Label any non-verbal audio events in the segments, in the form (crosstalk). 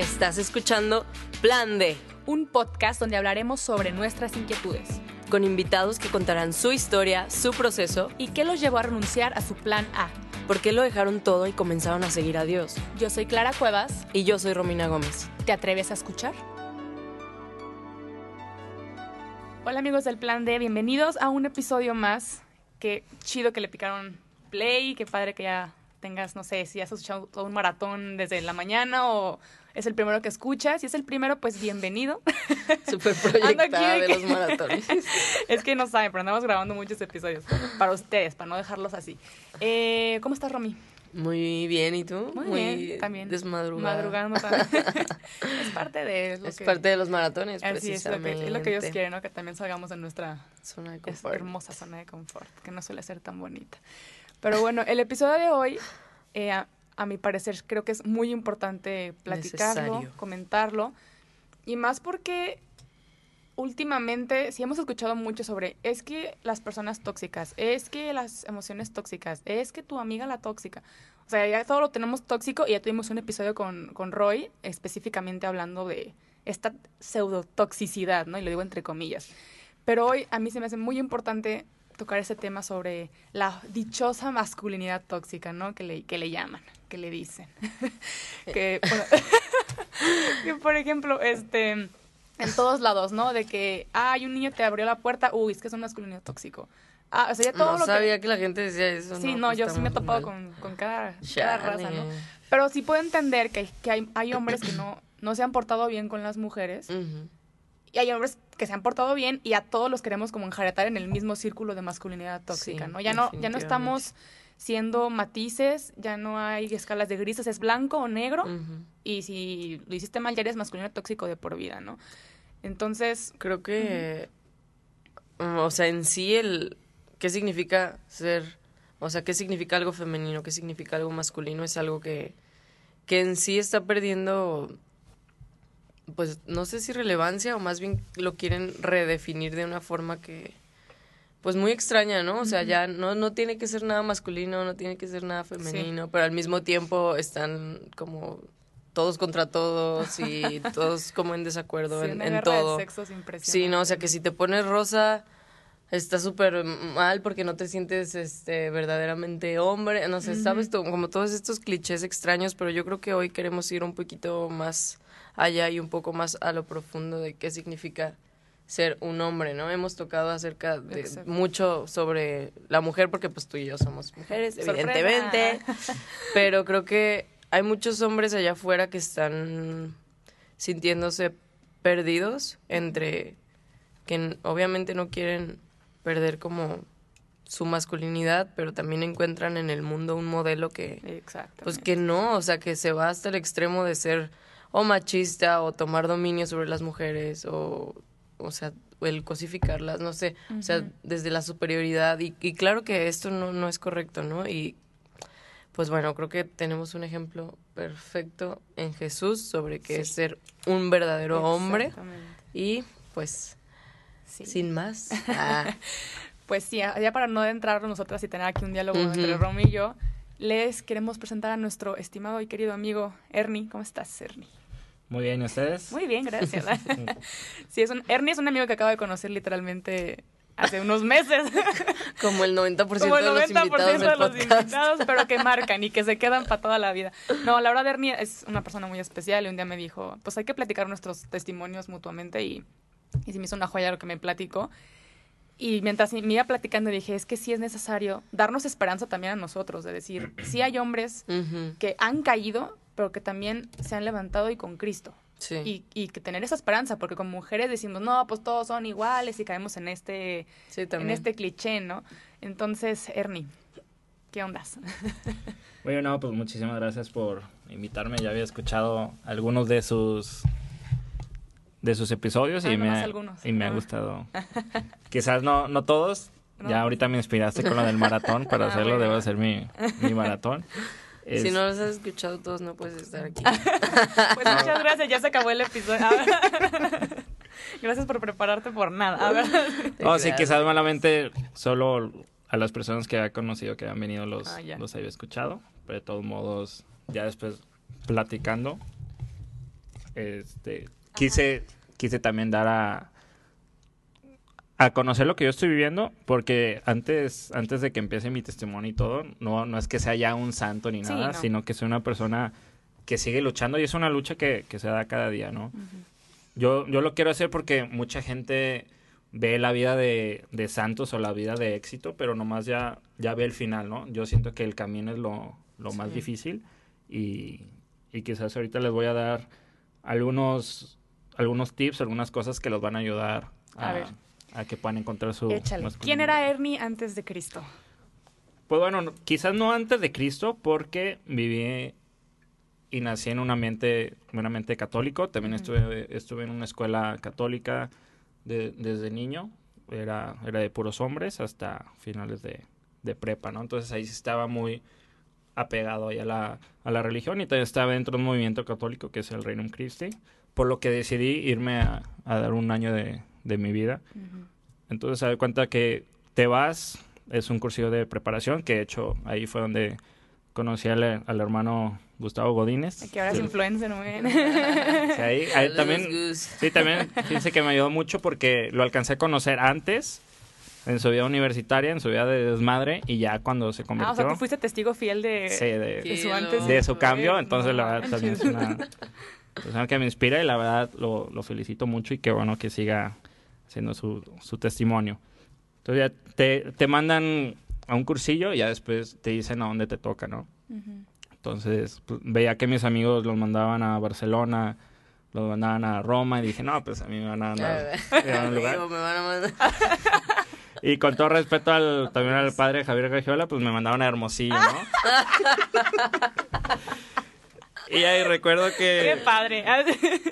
Estás escuchando Plan D, un podcast donde hablaremos sobre nuestras inquietudes con invitados que contarán su historia, su proceso y qué los llevó a renunciar a su plan A. ¿Por qué lo dejaron todo y comenzaron a seguir a Dios? Yo soy Clara Cuevas. Y yo soy Romina Gómez. ¿Te atreves a escuchar? Hola amigos del Plan D, bienvenidos a un episodio más. Qué chido que le picaron play, qué padre que ya tengas, no sé, si has escuchado todo un maratón desde la mañana o es el primero que escuchas. Si es el primero, pues bienvenido. (laughs) Súper proyectada de, los maratones. (laughs) es que no saben, pero andamos grabando muchos episodios para ustedes, para no dejarlos así. Eh, ¿Cómo estás, Romy? Muy bien, ¿y tú? Muy, bien, también. Desmadrugada. Madrugando también. (laughs) es parte de... es parte de los maratones, Así es, lo, que, es lo que Dios quiere, ¿no? Que también salgamos de nuestra zona de confort. hermosa zona de confort, que no suele ser tan bonita. Pero bueno, el episodio de hoy, eh, a, mi parecer, creo que es muy importante platicarlo, comentarlo. Y más porque últimamente sí hemos escuchado mucho sobre es que las personas tóxicas, es que las emociones tóxicas, es que tu amiga la tóxica. O sea, ya todo lo tenemos tóxico y ya tuvimos un episodio con, con Roy específicamente hablando de esta pseudotoxicidad, ¿no? Y lo digo entre comillas. Pero hoy a mí se me hace muy importante tocar ese tema sobre la dichosa masculinidad tóxica, ¿no? Que le, que le llaman, que le dicen. (laughs) que, (laughs) que, por ejemplo, este, en todos lados, ¿no? De que, ay, un niño te abrió la puerta, uy, es que es un masculino tóxico. Ah, o sea, ya todo no lo sabía que... la gente decía eso. Sí, no, yo sí me he topado con, con cada, cada, raza, ¿no? Pero sí puedo entender que, que hay, hay hombres que no, no se han portado bien con las mujeres. Y hay hombres que se han portado bien y a todos los queremos como enjaretar en el mismo círculo de masculinidad tóxica, ¿no? Ya no, ya no estamos siendo matices, ya no hay escalas de grises, es blanco o negro, y si lo hiciste mal ya eres masculino tóxico de por vida, ¿no? Entonces... Creo que, o sea, en sí el, ¿qué significa ser, o sea, qué significa algo femenino, qué significa algo masculino? Es algo que, que en sí está perdiendo pues no sé si relevancia o más bien lo quieren redefinir de una forma que pues muy extraña, ¿no? O sea, ya no, no tiene que ser nada masculino, no tiene que ser nada femenino, pero al mismo tiempo están como todos contra todos y (laughs) todos como en desacuerdo en, en todo. sí, no, o sea que si te pones rosa está súper mal porque no te sientes este verdaderamente hombre, no sé, sabes, como todos estos clichés extraños, pero yo creo que hoy queremos ir un poquito más allá y un poco más a lo profundo de qué significa ser un hombre, ¿no? Hemos tocado acerca de mucho sobre la mujer porque pues tú y yo somos mujeres, evidentemente, (laughs) pero creo que hay muchos hombres allá afuera que están sintiéndose perdidos entre que obviamente no quieren perder como su masculinidad, pero también encuentran en el mundo un modelo que pues que no, o sea, que se va hasta el extremo de ser o machista o tomar dominio sobre las mujeres o, o sea, el cosificarlas, no sé, o sea, desde la superioridad y, y claro que esto no, no es correcto, ¿no? Y pues bueno, creo que tenemos un ejemplo perfecto en Jesús sobre qué es ser un verdadero hombre y pues sin más. (laughs) Ah. pues sí, ya para no entrar nosotras y tener aquí un diálogo entre Romy y yo, les queremos presentar a nuestro estimado y querido amigo Ernie. ¿Cómo estás, Ernie? Muy bien, ¿y ustedes? Muy bien, gracias. (laughs) sí, es un, Ernie es un amigo que acabo de conocer literalmente hace unos meses. (laughs) Como el 90%, Como el 90 de, los, invitados, pero que marcan y que se quedan para toda la vida. (laughs) No, la verdad, Ernie es una persona muy especial y un día me dijo, pues hay que platicar nuestros testimonios mutuamente y, y se me hizo una joya lo que me platicó. Y mientras me iba platicando dije, es que sí es necesario darnos esperanza también a nosotros, de decir, sí hay hombres que han caído, pero que también se han levantado y con Cristo. Y, y, que tener esa esperanza, porque como mujeres decimos, no, pues todos son iguales y caemos en este, en este cliché, ¿no? Entonces, Ernie, ¿qué ondas? (laughs) Bueno, no, pues muchísimas gracias por invitarme. Ya había escuchado algunos de sus de sus episodios y, ah, me ha, y me ha gustado. (laughs) Quizás no, no todos. Ya ahorita me inspiraste con lo del maratón. (laughs) Para ah, hacerlo debo hacer mi, mi maratón. Si no los has escuchado todos, no puedes estar aquí. (laughs) pues muchas gracias, ya se acabó el episodio. (laughs) gracias por prepararte por nada. No, sí, quizás malamente solo a las personas que había conocido que han venido los, ah, los había escuchado. Pero de todos modos, ya después platicando, este, quise, quise también dar a, a conocer lo que yo estoy viviendo, porque antes, antes de que empiece mi testimonio y todo, no, no es que sea ya un santo ni nada, sino que soy una persona que sigue luchando y es una lucha que, se da cada día, ¿no? yo, yo lo quiero hacer porque mucha gente ve la vida de, santos o la vida de éxito, pero nomás ya, ya ve el final, ¿no? Yo siento que el camino es lo, más difícil y, y quizás ahorita les voy a dar algunos, algunos tips, algunas cosas que los van a ayudar a, que puedan encontrar su... ¿Quién era Ernie antes de Cristo? Pues bueno, quizás no antes de Cristo porque viví y nací en un ambiente meramente católico. También estuve, estuve en una escuela católica desde niño. Era, era de puros hombres hasta finales de, de prepa, ¿no? Entonces ahí sí estaba muy apegado ahí a la, a la religión y también estaba dentro de un movimiento católico que es el Reino Christi, por lo que decidí irme a, dar un año de, de mi vida. Entonces se da cuenta que te vas, es un cursillo de preparación, que de hecho ahí fue donde conocí al, hermano Gustavo Godínez. Que ahora es influencer, ¿no? (laughs) sí, ahí, ahí también, sí, también, fíjense que me ayudó mucho porque lo alcancé a conocer antes en su vida universitaria, en su vida de desmadre, y ya cuando se convirtió... Ah, o sea, tú fuiste testigo fiel de, de, su antes. De su cambio, entonces la verdad también es una (laughs) persona que me inspira y la verdad lo, lo, felicito mucho y qué bueno que siga haciendo su, su testimonio. Entonces ya te, te mandan a un cursillo y ya después te dicen a dónde te toca, ¿no? Entonces pues, veía que mis amigos los mandaban a Barcelona, los mandaban a Roma y dije, no, pues a mí me van a mandar (laughs) a un lugar. me van a mandar. (laughs) Y con todo respeto al, también al padre Javier Gagiola, pues me mandaron a Hermosillo, ¿no? (laughs) y ahí recuerdo que... (laughs) Qué padre.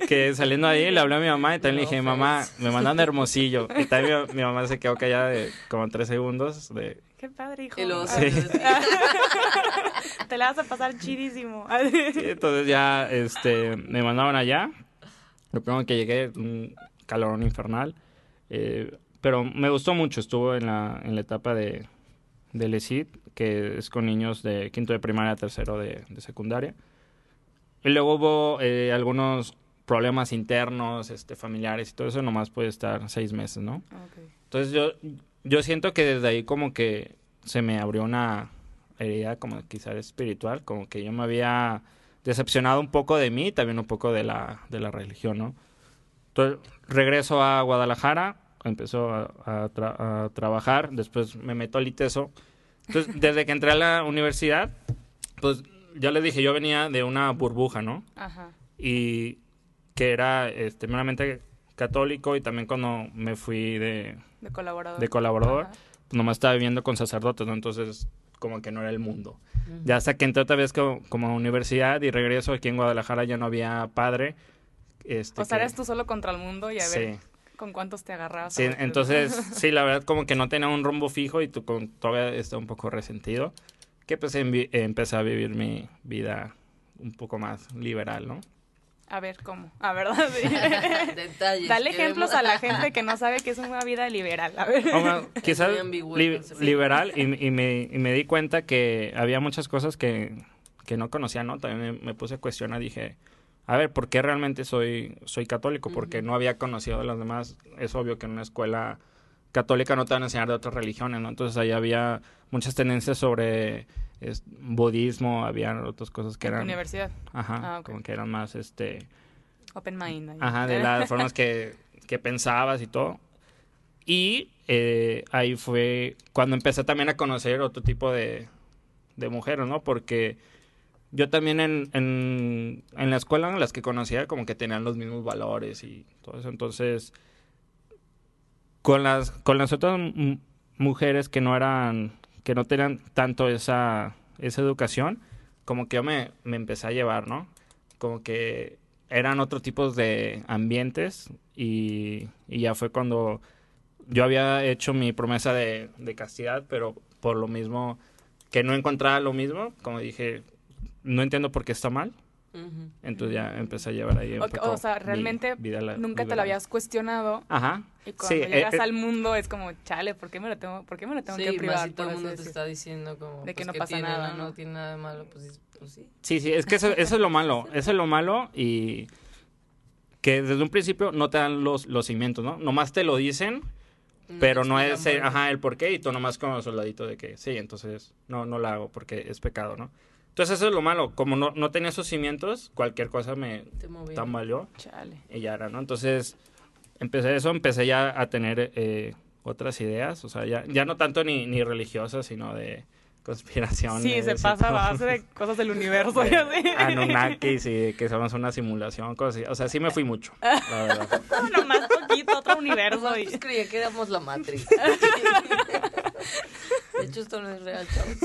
que saliendo ahí le hablé a mi mamá y también le dije, mamá, me mandan a Hermosillo. Y también mi, mamá se quedó callada de como tres segundos de... Qué padre, hijo. Sí. (laughs) Te la vas a pasar chidísimo. sí, entonces ya este, me mandaron allá. Lo primero que llegué, un calorón infernal. Eh, pero me gustó mucho, estuvo en la, en la etapa de, del ESID, que es con niños de quinto de primaria, tercero de, secundaria. Y luego hubo eh, algunos problemas internos, este, familiares y todo eso, nomás puede estar seis meses, ¿no? Entonces yo, yo siento que desde ahí como que se me abrió una herida como quizás espiritual, como que yo me había decepcionado un poco de mí y también un poco de la, de la religión, ¿no? Entonces regreso a Guadalajara, empezó a, trabajar, después me meto al ITESO. Entonces, desde que entré a la universidad, pues ya les dije, yo venía de una burbuja, ¿no? Ajá. Y que era este, meramente católico y también cuando me fui de, de colaborador, de colaborador pues nomás estaba viviendo con sacerdotes, ¿no? Entonces, como que no era el mundo. Ya hasta que entré otra vez como, como, universidad y regreso aquí en Guadalajara ya no había padre. Este, o sea, tú solo contra el mundo y a ver con cuántos te agarrabas. Sí, entonces, (laughs) sí, la verdad como que no tenía un rumbo fijo y tú con, todavía está un poco resentido. Que pues empecé a vivir mi vida un poco más liberal, ¿no? A ver, ¿cómo? A ver, (laughs) Detalles. Dale ejemplos a la gente que no sabe que es una vida liberal. A ver. quizás liberal y, me, y, me, di cuenta que había muchas cosas que, que no conocía, ¿no? También me, me puse a cuestionar, dije, a ver, ¿por qué realmente soy, soy católico? Porque no había conocido a los demás. Es obvio que en una escuela católica no te van a enseñar de otras religiones, ¿no? Entonces ahí había muchas tendencias sobre budismo, había otras cosas que eran... Universidad. Ajá, ah, como que eran más, este... Open mind. Ajá, de las (laughs) formas que, que pensabas y todo. Y eh, ahí fue cuando empecé también a conocer otro tipo de, de mujeres, ¿no? Porque yo también en, en, en la escuela en las que conocía como que tenían los mismos valores y todo eso. Entonces, con las, con las otras mujeres que no eran, que no tenían tanto esa, esa educación, como que yo me, me empecé a llevar, ¿no? Como que eran otro tipos de ambientes y, y, ya fue cuando yo había hecho mi promesa de, de castidad, pero por lo mismo que no encontraba lo mismo, como dije, no entiendo por qué está mal. Entonces ya empecé a llevar ahí un o, poco o sea, realmente nunca te lo habías cuestionado. Ajá. Y cuando llegas eh, eh, al mundo es como, chale, ¿por qué me lo tengo, por qué me lo tengo que privar? Sí, todo el mundo te está diciendo como... De que pues, no pasa nada, ¿no? tiene nada de malo, pues, pues, sí. Sí, sí, es que eso, eso es lo malo. (laughs) Eso es lo malo y... que desde un principio no te dan los, los cimientos, ¿no? Nomás te lo dicen, pero no es, el, ajá, el por qué y tú nomás como soldadito de que sí, entonces no, no la hago porque es pecado, ¿no? Entonces eso es lo malo, como no, no tenía esos cimientos, cualquier cosa me tambaleó Chale. y ya era, ¿no? Entonces empecé eso, empecé ya a tener eh, otras ideas, o sea, ya, ya no tanto ni, ni religiosas, sino de conspiraciones. Sí, se pasa a base de (laughs) cosas del universo. y así. Anunnakis y que somos una simulación, cosas así. O sea, sí me fui mucho, la verdad. (laughs) no, nomás poquito, otro universo. Y... Pues creía que éramos la Matrix. (laughs) de hecho, esto no es real, chavos.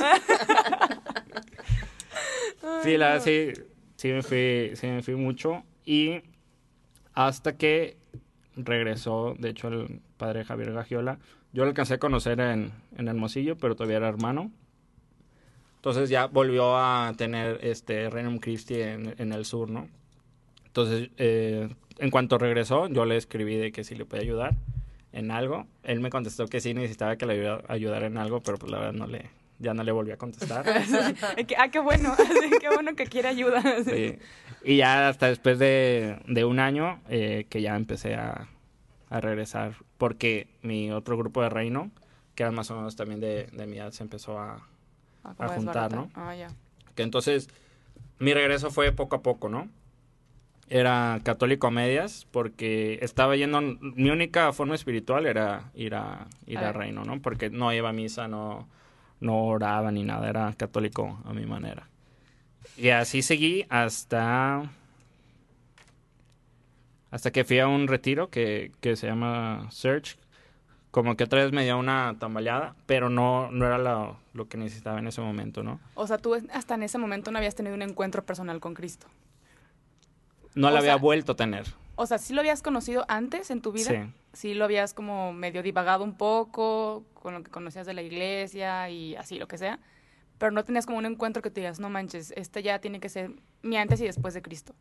Sí, la sí, sí me fui, sí me fui mucho. Y hasta que regresó, de hecho, el padre Javier Gagiola. Yo lo alcancé a conocer en, en Hermosillo, pero todavía era hermano. Entonces ya volvió a tener este Renum Christi en, en el sur, ¿no? Entonces, eh, en cuanto regresó, yo le escribí de que si le podía ayudar en algo. Él me contestó que sí necesitaba que le ayudara en algo, pero pues la verdad no le, ya no le volví a contestar. (laughs) ah, qué bueno, (laughs) qué bueno que quiere ayuda. Y ya hasta después de, de un año eh, que ya empecé a, a, regresar, porque mi otro grupo de reino, que era más o menos también de, de mi edad, se empezó a, ah, a juntar, ¿no? Ah, ya. Que entonces mi regreso fue poco a poco, ¿no? Era católico a medias porque estaba yendo, mi única forma espiritual era ir a ir a, reino, ¿no? Porque no iba a misa, no no oraba ni nada, era católico a mi manera. Y así seguí hasta hasta que fui a un retiro que, que se llama Search. Como que otra vez me dio una tambaleada, pero no, no era lo, lo que necesitaba en ese momento, ¿no? O sea, tú hasta en ese momento no habías tenido un encuentro personal con Cristo. No la había vuelto a tener. O sea, ¿sí lo habías conocido antes en tu vida? Sí. Sí lo habías como medio divagado un poco con lo que conocías de la iglesia y así, lo que sea. Pero no tenías como un encuentro que te digas, no manches, este ya tiene que ser mi antes y después de Cristo.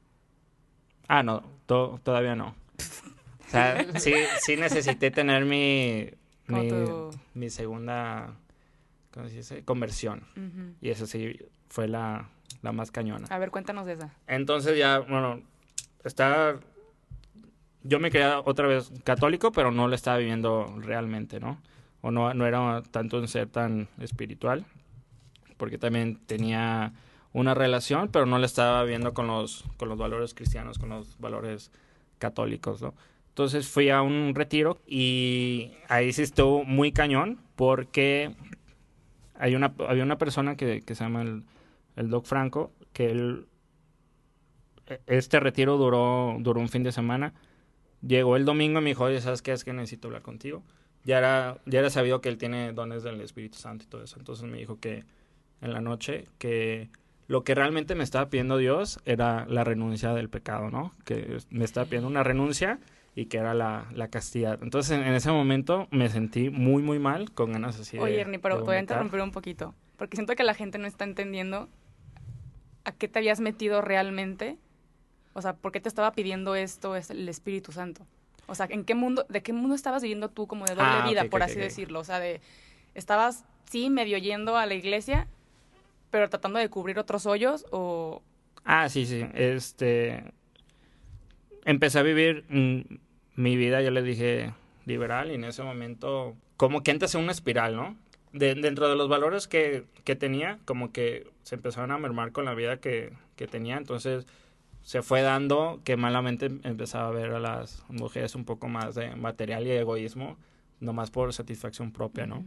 Ah, no, todavía no. O sea, sí, sí necesité tener mi, mi, segunda ¿cómo se dice? conversión. Y eso sí fue la, la más cañona. A ver, cuéntanos de esa. Entonces ya, bueno, está yo me creía otra vez católico, pero no lo estaba viviendo realmente, ¿no? O no, no era tanto un ser tan espiritual, porque también tenía una relación, pero no la estaba viendo con los, con los valores cristianos, con los valores católicos, ¿no? Entonces fui a un retiro y ahí sí estuvo muy cañón porque hay una, había una persona que, que se llama el, el Doc Franco, que él, e, este retiro duró, duró un fin de semana Llegó el domingo y me dijo, oye, ¿sabes qué? Es que necesito hablar contigo. Ya era, ya era sabido que él tiene dones del Espíritu Santo y todo eso. Entonces me dijo que en la noche que lo que realmente me estaba pidiendo Dios era la renuncia del pecado, ¿no? Que me estaba pidiendo una renuncia y que era la, la castidad. Entonces en, ese momento me sentí muy, muy mal, con ganas así Oye, Ernie, pero voy a interrumpir un poquito, porque siento que la gente no está entendiendo a qué te habías metido realmente o sea, ¿por qué te estaba pidiendo esto es el Espíritu Santo? O sea, ¿en qué mundo, de qué mundo estabas viviendo tú como de doble ah, vida, por así decirlo? O sea, de, estabas, sí, medio yendo a la iglesia, pero tratando de cubrir otros hoyos o... Ah, sí, sí. Este... Empecé a vivir mm, mi vida, yo le dije, liberal, y en ese momento, como que entras en una espiral, ¿no? dentro de los valores que, que, tenía, como que se empezaron a mermar con la vida que, que tenía, entonces se fue dando que malamente empezaba a ver a las mujeres un poco más de material y egoísmo, nomás por satisfacción propia, ¿no?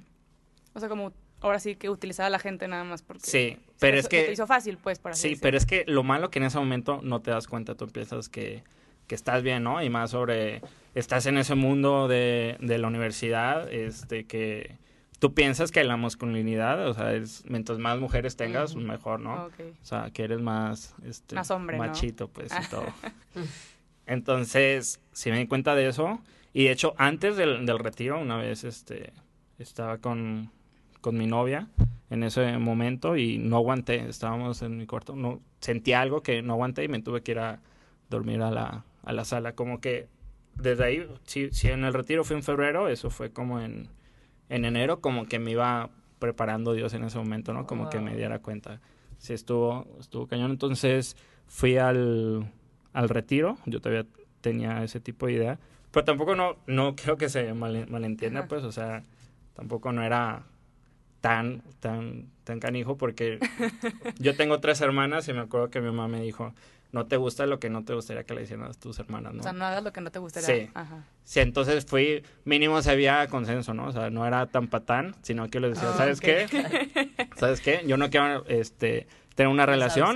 O sea, como ahora sí que utilizaba a la gente nada más porque... Sí, pero es que... Te hizo fácil, pues, para Sí, pero es que lo malo que en ese momento no te das cuenta, tú piensas que, que estás bien, ¿no? Y más sobre... Estás en ese mundo de, de la universidad, este, que tú piensas que la masculinidad, o sea, es, mientras más mujeres tengas, mejor, ¿no? O sea, que eres más, este, más hombre, machito, pues, y todo. (laughs) Entonces, si me di cuenta de eso, y de hecho, antes del, del retiro, una vez, este, estaba con, con mi novia en ese momento y no aguanté, estábamos en mi cuarto, no, sentí algo que no aguanté y me tuve que ir a dormir a la, a la sala, como que desde ahí, si, si en el retiro fue en febrero, eso fue como en en enero como que me iba preparando Dios en ese momento, ¿no? Como que me diera cuenta. Sí, estuvo, estuvo cañón. Entonces fui al, al retiro. Yo todavía tenía ese tipo de idea. Pero tampoco no, no creo que se malentienda, pues, o sea, tampoco no era tan, tan, tan canijo porque (laughs) yo tengo tres hermanas y me acuerdo que mi mamá me dijo, no te gusta lo que no te gustaría que le hicieran a tus hermanas, ¿no? O sea, no hagas lo que no te gustaría. Sí. Sí, entonces fui, mínimo se había consenso, ¿no? O sea, no era tan patán, sino que le decía, ah, ¿sabes qué? ¿Sabes qué? Yo no quiero, este, tener una relación.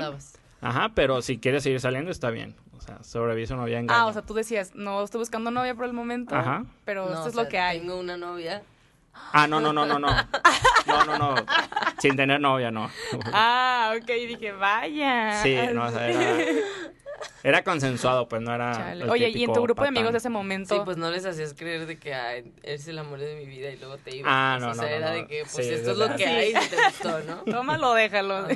Ajá, pero si quieres seguir saliendo, está bien. O sea, sobre aviso no había engaño. Ah, o sea, tú decías, no estoy buscando novia por el momento, Ajá. pero esto es lo que hay. Tengo una novia. Ah, no, no, no, no, no. No, no, no. Sin tener novia, no. Ah, ok, dije, vaya. Sí, no, o sea, era, era consensuado, pues no era. Oye, ¿y en tu grupo de amigos de ese momento? Sí, pues no les hacías creer de que ay, es el amor de mi vida y luego te ibas. Ah, no, pues, no. O sea, era de que, pues esto es lo que hay y te gustó, ¿no? (laughs) Tómalo, déjalo.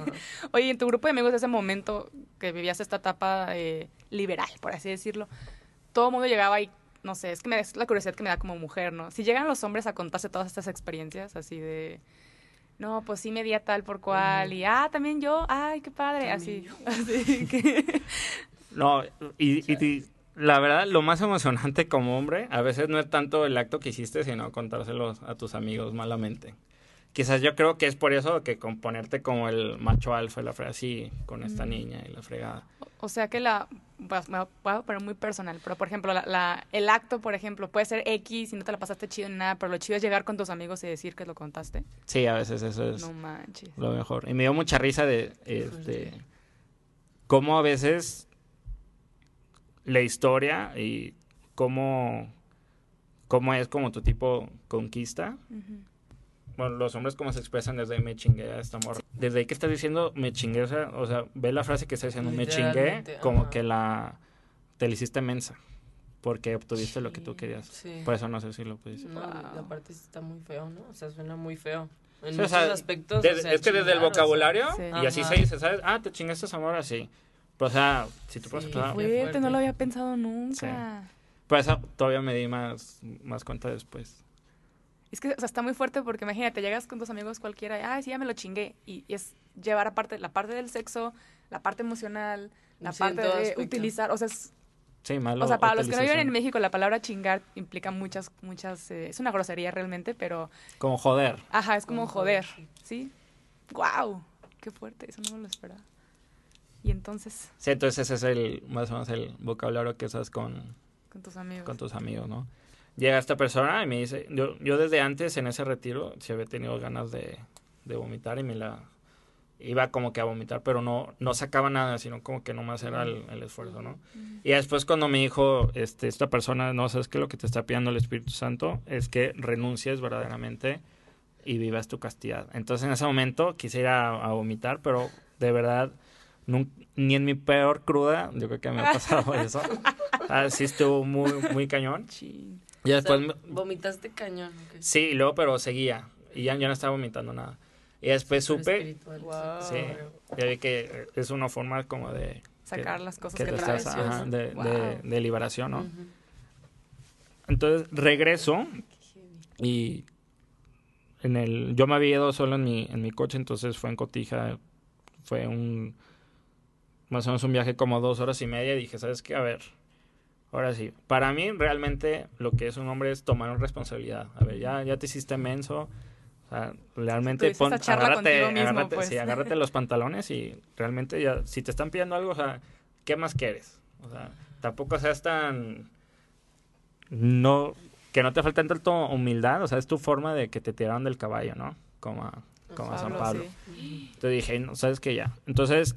Oye, en tu grupo de amigos de ese momento que vivías esta etapa eh, liberal, por así decirlo, todo el mundo llegaba y no sé, es que me es la curiosidad que me da como mujer, ¿no? Si llegan los hombres a contarse todas estas experiencias, así de, no, pues sí me di a tal por cual, y ah, también yo, ay, qué padre, así, (laughs) así que... (laughs) No, y, y, la verdad, lo más emocionante como hombre, a veces no es tanto el acto que hiciste, sino contárselos a tus amigos malamente. Quizás yo creo que es por eso que componerte como el macho alfa y la fregada así, con esta mm. niña y la fregada. O sea que la, me voy a poner muy personal, pero por ejemplo, la, el acto, por ejemplo, puede ser X y no te la pasaste chido ni nada, pero lo chido es llegar con tus amigos y decir que lo contaste. Sí, a veces eso es lo mejor. Y me dio mucha risa de, este, cómo a veces la historia y cómo, cómo es como tu tipo conquista. Bueno, los hombres cómo se expresan desde me chingué a esta morra. Desde ahí que estás diciendo me chingué, o sea, o sea ve la frase que está diciendo me chingué, como que la te la hiciste mensa. Porque obtuviste lo que tú querías. Por eso no sé si lo pudiste. No, la parte está muy feo, ¿no? O sea, suena muy feo. En muchos aspectos. es que desde el vocabulario, y así se dice, ¿sabes? Ah, te chingaste esa morra, sí. Pero, o sea, si tú puedes no lo había pensado nunca. Por eso todavía me di más, más cuenta después. Es que, o sea, está muy fuerte porque imagínate, llegas con tus amigos cualquiera y, ay, sí, ya me lo chingué. Y, es llevar aparte la parte del sexo, la parte emocional, la parte de utilizar, o sea, es... Sí, malo. O sea, para los que no viven en México, la palabra chingar implica muchas, muchas, eh, es una grosería realmente, pero... Como joder. Ajá, es como, joder, ¿sí? ¡Guau! ¡Qué fuerte! Eso no me lo esperaba. Y entonces... Sí, entonces ese es el, más o menos el vocabulario que usas con... Con tus amigos. Con tus amigos, ¿no? Llega esta persona y me dice, yo, yo desde antes en ese retiro se había tenido ganas de, de vomitar y me la iba como que a vomitar, pero no, no sacaba nada, sino como que nomás era el, el esfuerzo, ¿no? Y después cuando me dijo este, esta persona, no, sabes que lo que te está pidiendo el Espíritu Santo es que renuncies verdaderamente y vivas tu castidad. Entonces en ese momento quise ir a vomitar, pero de verdad ni en mi peor cruda, yo creo que me ha pasado (laughs) eso. Así estuvo muy, muy cañón. Y después... vomitaste cañón. Sí, y luego, pero seguía. Y ya, ya no estaba vomitando nada. Y después supe... Sí, ya vi que es una forma como de... Sacar las cosas que, traes. de, de, liberación, ¿no? Entonces regreso y en el... Yo me había ido solo en mi, en mi coche, entonces fue en Cotija. Fue un más o menos un viaje como dos horas y media y dije, ¿sabes qué? A ver, ahora sí. Para mí realmente lo que es un hombre es tomar una responsabilidad. A ver, ya, ya te hiciste menso. O sea, realmente pon, agárrate, agárrate, pues. sí, agárrate los pantalones y realmente ya, si te están pidiendo algo, o sea, ¿qué más quieres? O sea, tampoco seas tan... No, que no te falte tanto humildad, o sea, es tu forma de que te tiraron del caballo, ¿no? Como a, como a San Pablo. Entonces dije, no, sabes que ya. Entonces,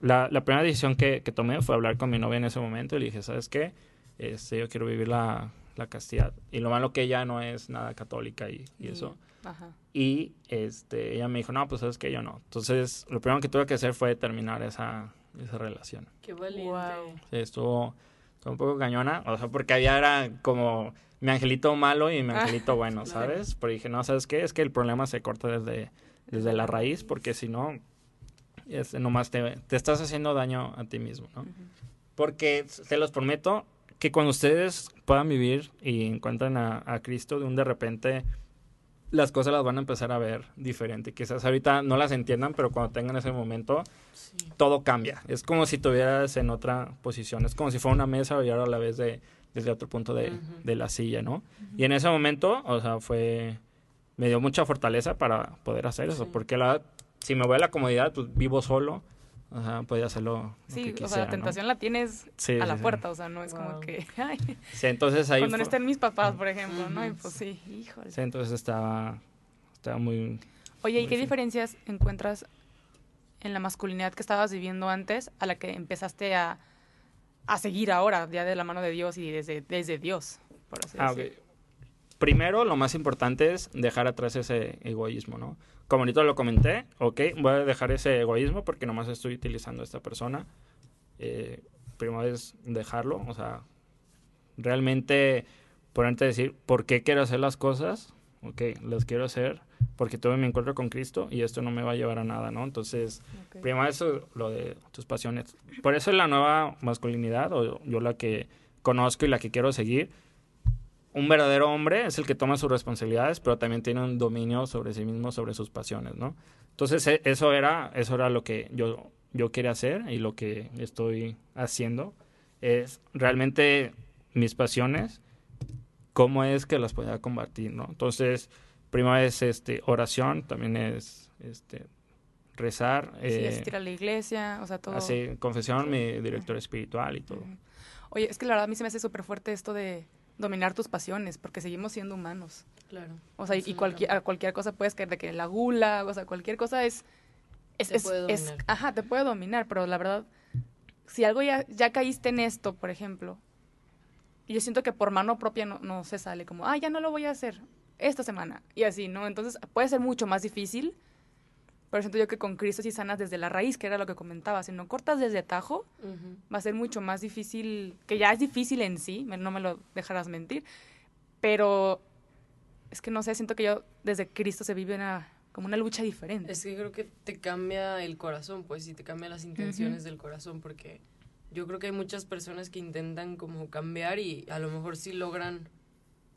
la, la primera decisión que, que, tomé fue hablar con mi novia en ese momento y le dije, ¿sabes qué? Este, yo quiero vivir la, la castidad. Y lo malo que ella no es nada católica y, y eso. Ajá. Y este, ella me dijo, no, pues sabes que yo no. Entonces, lo primero que tuve que hacer fue terminar esa, esa relación. Qué valiente. Sí, estuvo, un poco cañona, o sea, porque había era como mi angelito malo y mi angelito bueno, (laughs) ¿sabes? Pero dije, no, ¿sabes qué? Es que el problema se corta desde, desde la raíz, porque si no, este, nomás te, te, estás haciendo daño a ti mismo, ¿no? Porque te los prometo que cuando ustedes puedan vivir y encuentren a, Cristo, de un de repente las cosas las van a empezar a ver diferente. Quizás ahorita no las entiendan, pero cuando tengan ese momento, todo cambia. Es como si tuvieras en otra posición. Es como si fuera una mesa y ahora a la vez de, desde otro punto de, la silla, ¿no? Y en ese momento, o sea, fue... Me dio mucha fortaleza para poder hacer eso, porque la, si me voy a la comodidad, pues vivo solo, Ajá, podía hacerlo. Sí, o sea, la tentación la tienes a la puerta, o sea, no es como que. (laughs) sí, entonces ahí. Cuando no estén mis papás, por ejemplo, ¿no? Y pues sí, híjole. Sí, entonces estaba, estaba muy. Oye, ¿y qué diferencias encuentras en la masculinidad que estabas viviendo antes a la que empezaste a, a seguir ahora, ya de la mano de Dios y desde, desde Dios, por así ah, decirlo? Primero, lo más importante es dejar atrás ese egoísmo, ¿no? como ahorita lo comenté, ok, voy a dejar ese egoísmo porque nomás estoy utilizando a esta persona. Eh, primero es dejarlo, o sea, realmente ponerte a decir por qué quiero hacer las cosas, ok, las quiero hacer porque tuve mi encuentro con Cristo y esto no me va a llevar a nada, ¿no? Entonces, primero eso, lo de tus pasiones. Por eso es la nueva masculinidad, o yo la que conozco y la que quiero seguir, un verdadero hombre es el que toma sus responsabilidades, pero también tiene un dominio sobre sí mismo, sobre sus pasiones, ¿no? Entonces, e, eso era, eso era lo que yo, yo quería hacer y lo que estoy haciendo. Es realmente mis pasiones, cómo es que las podía combatir, ¿no? Entonces, primero es este, oración, también es este, rezar. Sí, eh, asistir a la iglesia, o sea, todo. Así, confesión, mi director espiritual y todo. Oye, es que la verdad a mí se me hace súper fuerte esto de dominar tus pasiones, porque seguimos siendo humanos. Claro. O sea, y cualquier, a cualquier cosa puedes caer de que la gula, o sea, cualquier cosa es... es, te puede es, ajá, te puede dominar, pero la verdad, si algo ya, ya caíste en esto, por ejemplo, y yo siento que por mano propia no, no se sale como, ah, ya no lo voy a hacer esta semana, y así, ¿no? Entonces puede ser mucho más difícil pero siento yo que con Cristo sí sanas desde la raíz, que era lo que comentaba. Si no cortas desde tajo, va a ser mucho más difícil, que ya es difícil en sí, no me lo dejarás mentir. Pero es que no sé, siento que yo desde Cristo se vive una, como una lucha diferente. Es que creo que te cambia el corazón, pues, y te cambia las intenciones del corazón, porque yo creo que hay muchas personas que intentan como cambiar y a lo mejor sí logran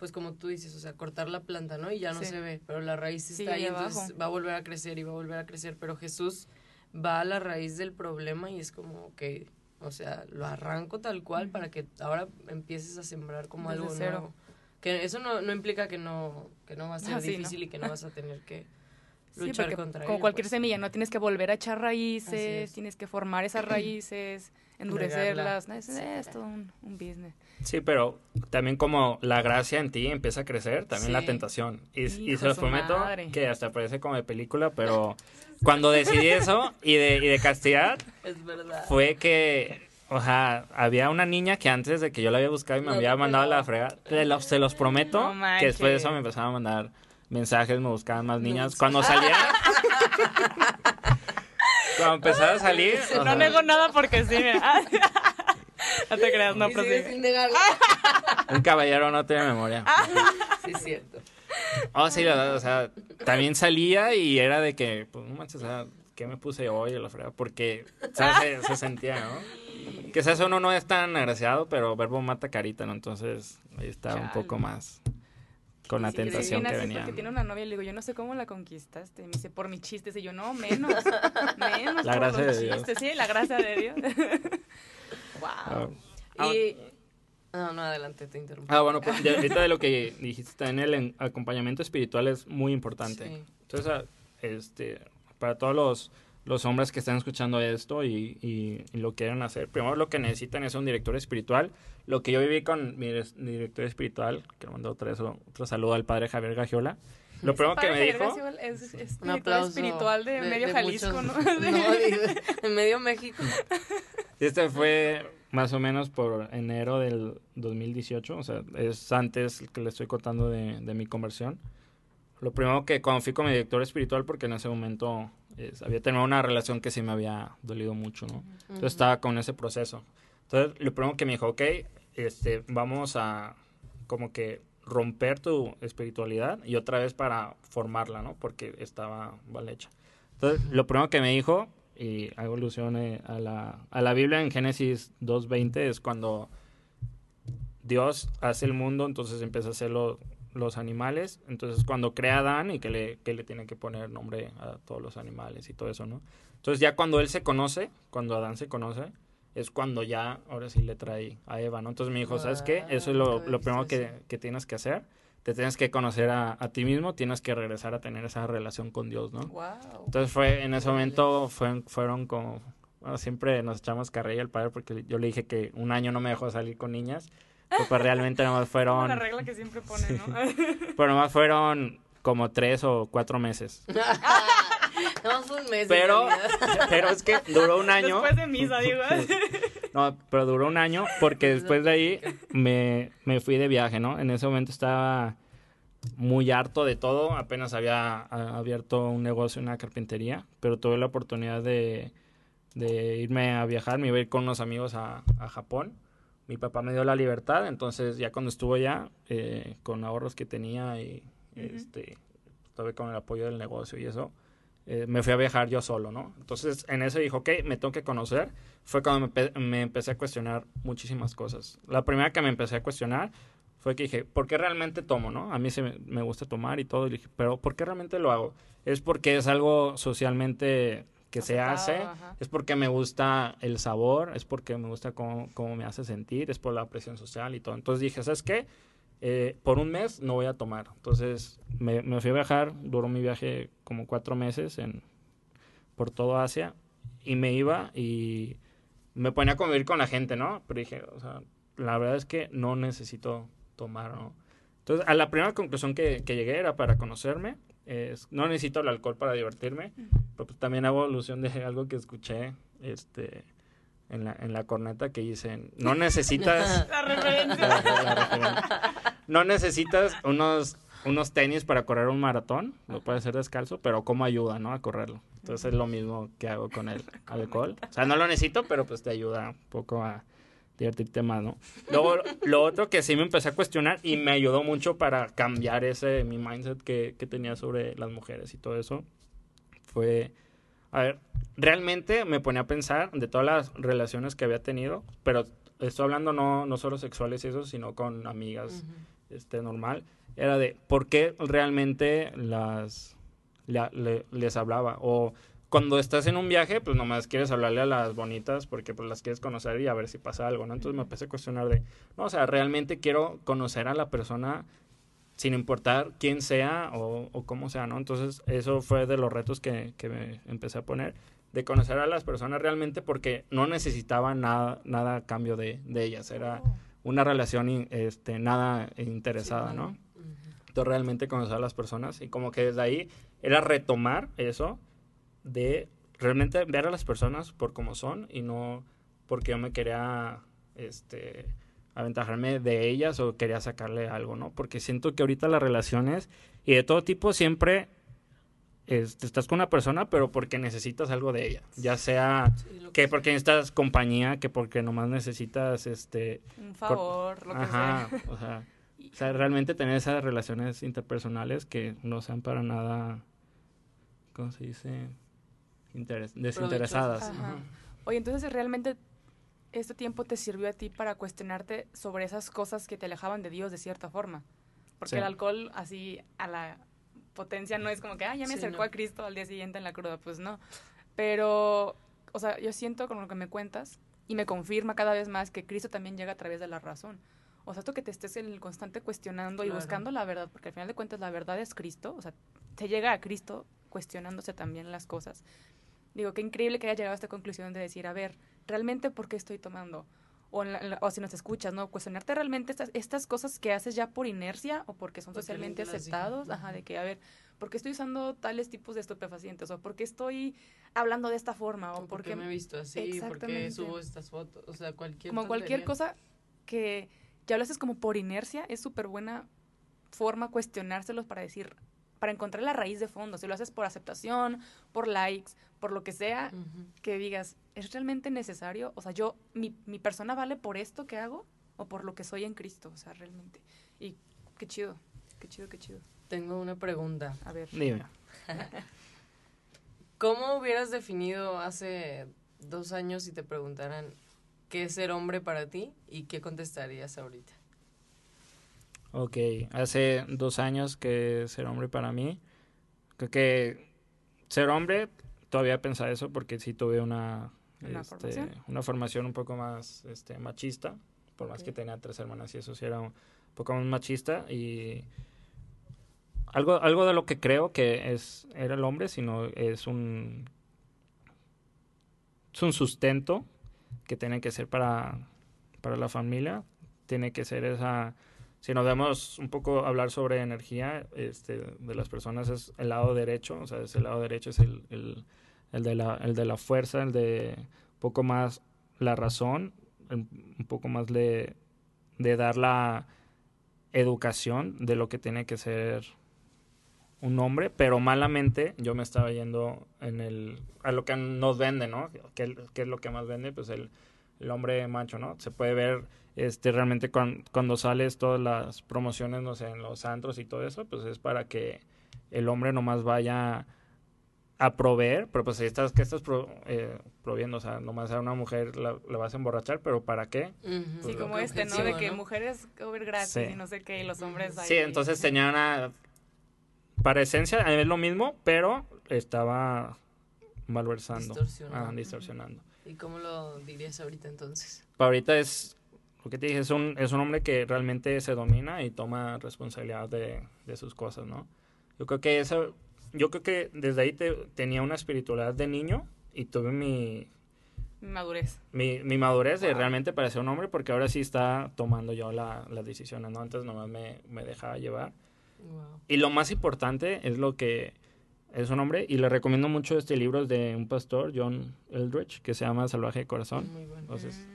pues como tú dices, o sea, cortar la planta, ¿no? Y ya no se ve, pero la raíz está ahí, entonces va a volver a crecer y va a volver a crecer, pero Jesús va a la raíz del problema y es como que, o sea, lo arranco tal cual para que ahora empieces a sembrar como algo nuevo. Que eso no, no implica que no, que no va a ser (laughs) ah, difícil y que no vas a tener que (laughs) luchar contra Como cualquier pues. semilla, no tienes que volver a echar raíces, tienes que formar esas (clears throat) raíces endurecerlas. Es, es, todo un, business. Sí, pero también como la gracia en ti empieza a crecer, también la tentación. Y, se los prometo que hasta parece como de película, pero cuando decidí eso y de, y de castigar, (laughs) fue que o sea, había una niña que antes de que yo la había buscado y me había mandado a la frega, se los prometo que después de eso me empezaron a mandar mensajes, me buscaban más niñas. Cuando salía, (laughs) cuando empezaba a salir. No nego nada porque sí, (laughs) (laughs) No te creas, no, pero sí. (laughs) Un caballero no tiene memoria. Sí, es cierto. Oh, sí, la verdad, o sea, también salía y era de que, pues, no manches, o sea, ¿qué me puse hoy? La frega? Porque, ¿sabes? Se, sentía, ¿no? Que eso uno no es tan agraciado, pero verbo mata carita, ¿no? Entonces, ahí está un poco más con la tentación que venía. Porque tiene una novia y le digo, yo no sé cómo la conquistaste. Me dice, por mis chistes. Y yo, no, menos. menos la por gracia los de chistes. Dios. Sí, la gracia de Dios. (laughs) wow. Ah, y... No, no, adelante, te interrumpo. Ah, bueno, pues (laughs) ahorita de lo que dijiste también el acompañamiento espiritual es muy importante. Entonces, ah, este, para todos los los hombres que están escuchando esto y, y, lo quieren hacer, primero lo que necesitan es un director espiritual. Lo que yo viví con mi, director espiritual, que le mando otro, otro saludo al padre Javier Gagiola. Lo primero que me dijo... Es, es un director espiritual de, medio Jalisco, ¿no? (laughs) (laughs) (laughs) de medio México. Este fue más o menos por enero del 2018, o sea, es antes que le estoy contando de, de mi conversión. Lo primero que cuando fui con mi director espiritual, porque en ese momento había tenido una relación que sí me había dolido mucho, ¿no? Entonces estaba con ese proceso. Entonces, lo primero que me dijo, ok, este, vamos a como que romper tu espiritualidad y otra vez para formarla, ¿no? Porque estaba mal hecha. Entonces, lo primero que me dijo, y hago alusión eh, a la, a la Biblia en Génesis 2.20, es cuando Dios hace el mundo, entonces empieza a hacerlo los animales. Entonces, cuando crea Adán y que le, que le tiene que poner nombre a todos los animales y todo eso, ¿no? Entonces, ya cuando él se conoce, cuando Adán se conoce, es cuando ya, ahora sí le trae a Eva, ¿no? Entonces me dijo, ¿sabes qué? Eso es lo, lo primero que, que, tienes que hacer. Te tienes que conocer a, a, ti mismo, tienes que regresar a tener esa relación con Dios, ¿no? Entonces fue, en ese momento fue, fueron como, bueno, siempre nos echamos carrilla al padre porque yo le dije que un año no me dejó salir con niñas pues realmente nomás (laughs) fueron... La regla que siempre pone, ¿no? pero nomás fueron como tres o cuatro meses. (laughs) un mes. Pero, (laughs) pero es que duró un año. Después de misa, digo. (laughs) no, pero duró un año porque después de ahí me, me fui de viaje, ¿no? En ese momento estaba muy harto de todo. Apenas había abierto un negocio, una carpintería, pero tuve la oportunidad de, de irme a viajar. Me iba a ir con unos amigos a, a Japón mi papá me dio la libertad, entonces ya cuando estuvo allá, eh, con ahorros que tenía y este, estuve con el apoyo del negocio y eso, eh, me fui a viajar yo solo, ¿no? Entonces en eso dijo, ok, me tengo que conocer. Fue cuando me, empecé a cuestionar muchísimas cosas. La primera que me empecé a cuestionar fue que dije, ¿por qué realmente tomo, no? A mí se me, me gusta tomar y todo, y dije, pero ¿por qué realmente lo hago? Es porque es algo socialmente que se hace, es porque me gusta el sabor, es porque me gusta cómo, cómo, me hace sentir, es por la presión social y todo. Entonces dije, ¿sabes qué? Eh, por un mes no voy a tomar. Entonces me, me, fui a viajar, duró mi viaje como cuatro meses en, por todo Asia y me iba y me ponía a convivir con la gente, ¿no? Pero dije, o sea, la verdad es que no necesito tomar, ¿no? Entonces, a la primera conclusión que, que llegué era para conocerme no necesito el alcohol para divertirme, pero pues también hago alusión de algo que escuché este en la, en la corneta que dicen, no necesitas... (laughs) la referencia. No necesitas unos, unos tenis para correr un maratón, lo puedes hacer descalzo, pero cómo ayuda, ¿no? A correrlo. Entonces es lo mismo que hago con el alcohol. O sea, no lo necesito, pero pues te ayuda un poco a, divertirte más, ¿no? Luego, lo otro que sí me empecé a cuestionar y me ayudó mucho para cambiar ese, mi mindset que, que tenía sobre las mujeres y todo eso, fue, a ver, realmente me ponía a pensar de todas las relaciones que había tenido, pero estoy hablando no, no solo sexuales y eso, sino con amigas, este, normal, era de por qué realmente las, les hablaba o cuando estás en un viaje, pues nomás quieres hablarle a las bonitas porque pues las quieres conocer y a ver si pasa algo, ¿no? Entonces me empecé a cuestionar de, no, o sea, realmente quiero conocer a la persona sin importar quién sea o, cómo sea, ¿no? Entonces eso fue de los retos que, que, me empecé a poner, de conocer a las personas realmente porque no necesitaba nada, nada a cambio de, de ellas, era oh. Una relación este, nada interesada, ¿no? Entonces realmente conocer a las personas y como que desde ahí era retomar eso de realmente ver a las personas por cómo son y no porque yo me quería este aventajarme de ellas o quería sacarle algo, ¿no? Porque siento que ahorita las relaciones y de todo tipo siempre estás con una persona, pero porque necesitas algo de ella. Ya sea que, porque necesitas compañía, que porque nomás necesitas este un favor, lo que sea. O sea, (laughs) o sea, realmente tener esas relaciones interpersonales que no sean para nada ¿cómo se dice? desinteresadas. Oye, entonces realmente este tiempo te sirvió a ti para cuestionarte sobre esas cosas que te alejaban de Dios de cierta forma. Porque el alcohol así a la potencia no es como que, ah, ya me acercó a Cristo al día siguiente en la cruda, pues no. Pero, o sea, yo siento con lo que me cuentas y me confirma cada vez más que Cristo también llega a través de la razón. O sea, esto que te estés en el constante cuestionando y buscando la verdad, porque al final de cuentas la verdad es Cristo, o sea, te llega a Cristo cuestionándose también las cosas. Digo, qué increíble que haya llegado a esta conclusión de decir, a ver, ¿realmente por qué estoy tomando? O, o si nos escuchas, ¿no? Cuestionarte realmente estas, estas cosas que haces ya por inercia o porque son socialmente aceptados. Ajá, de que, a ver, ¿por qué estoy usando tales tipos de estupefacientes? ¿O por qué estoy hablando de esta forma? ¿O, por qué me he visto así? ¿Por qué subo estas fotos? O sea, cualquier Como cualquier cosa que ya lo haces como por inercia, es súper buena forma cuestionárselos para decir, para encontrar la raíz de fondo. Si lo haces por aceptación, por likes, por lo que sea, que digas, ¿es realmente necesario? O sea, yo, mi, mi persona vale por esto que hago o por lo que soy en Cristo, o sea, realmente. Y qué chido, qué chido, qué chido. Tengo una pregunta. A ver. Dime. (laughs) ¿Cómo hubieras definido hace dos años si te preguntaran qué es ser hombre para ti y qué contestarías ahorita? Ok, hace dos años que ser hombre para mí, creo que ser hombre, todavía pensaba eso porque sí tuve una, ¿Una, este, formación? una formación un poco más este, machista, por más que tenía tres hermanas y eso sí era un poco más machista. Y algo, algo de lo que creo que es era el hombre, sino es un es un sustento que tiene que ser para, para la familia, tiene que ser esa si nos vemos un poco hablar sobre energía este, de las personas es el lado derecho, o sea, ese lado derecho es el, el, el, de, la, el de fuerza, el de un poco más la razón, un poco más de, de dar la educación de lo que tiene que ser un hombre, pero malamente yo me estaba yendo en el a lo que nos vende, ¿no? ¿Qué, qué es lo que más vende? Pues el, el hombre macho, ¿no? Se puede ver este realmente cuando, sales todas las promociones, no sé, en los antros y todo eso, pues es para que el hombre nomás vaya a proveer, pero pues si estás, ¿qué estás eh, proviendo? O sea, nomás a una mujer la, vas a emborrachar, pero ¿para qué? sí, pues, como este, ¿no? De que mujeres cover gratis y no sé qué, y los hombres ahí. Sí, entonces tenía una... Para esencia es lo mismo, pero estaba malversando. Distorsionando. Ah, distorsionando. ¿Y cómo lo dirías ahorita entonces? Ahorita es, lo que te dije, es un, es un hombre que realmente se domina y toma responsabilidad de, de sus cosas, ¿no? Yo creo que eso, yo creo que desde ahí te, tenía una espiritualidad de niño y tuve mi... Madurez. Mi, mi madurez de realmente para ser un hombre porque ahora sí está tomando yo la, las decisiones, ¿no? Antes nomás me, me dejaba llevar. Y lo más importante es lo que es un hombre y le recomiendo mucho este libro de un pastor, John Eldridge, que se llama Salvaje de Corazón. Muy bueno. Entonces,